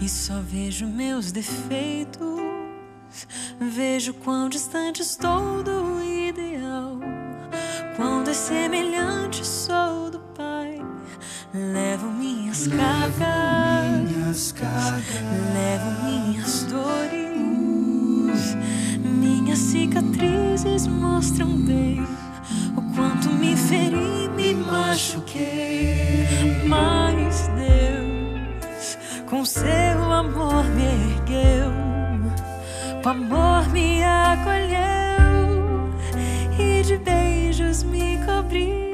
e só vejo meus defeitos. Vejo quão distante estou do ideal, quão dessemelhante sou do Pai. Levo minhas cargas, Minhas cargas. levo minhas dores, minhas cicatrizes mostram bem o quanto me feri, me machuquei. Mas seu amor me ergueu, com amor me acolheu e de beijos me cobriu.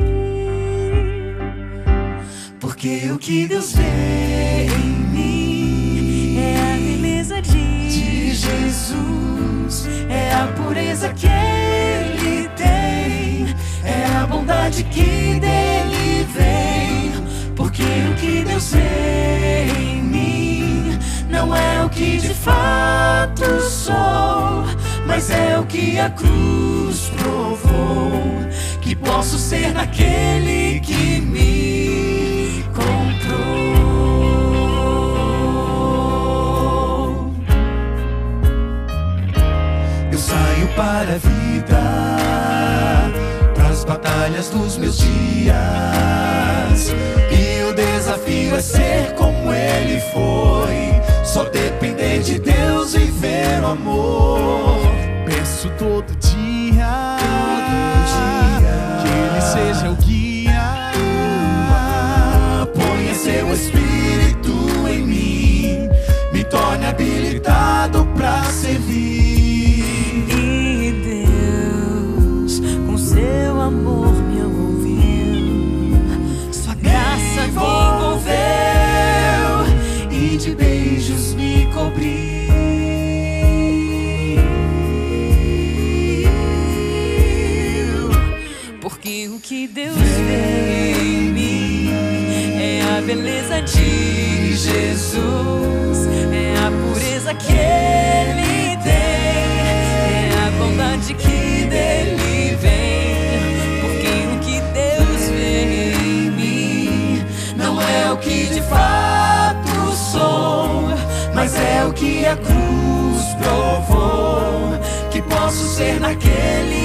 Porque o que Deus vê em mim É a beleza de, de Jesus é a pureza que Ele tem, é a bondade que dele vem. Porque o que Deus vê sou, mas é o que a cruz provou. Que posso ser naquele que me comprou. Eu saio para a vida, pras batalhas dos meus dias. E desafio é ser como ele foi. Só depender de Deus e ver o amor. Peço todo dia, Porque o que Deus vê em mim é a beleza de Jesus, é a pureza que Ele tem, é a bondade que dele vem. Porque o que Deus vê em mim Não é o que de fato sou, mas é o que a cruz provou. Que posso ser naquele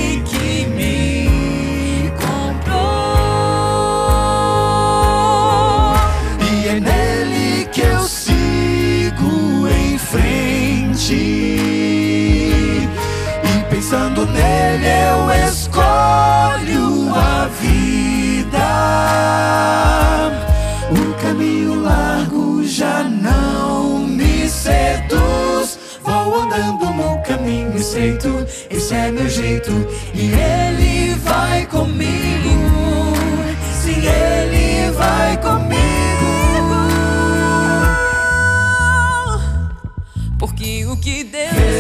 Pensando nele eu escolho a vida. O caminho largo já não me seduz. Vou andando no caminho estreito, esse é meu jeito e ele vai comigo. Sim, ele vai comigo, porque o que Deus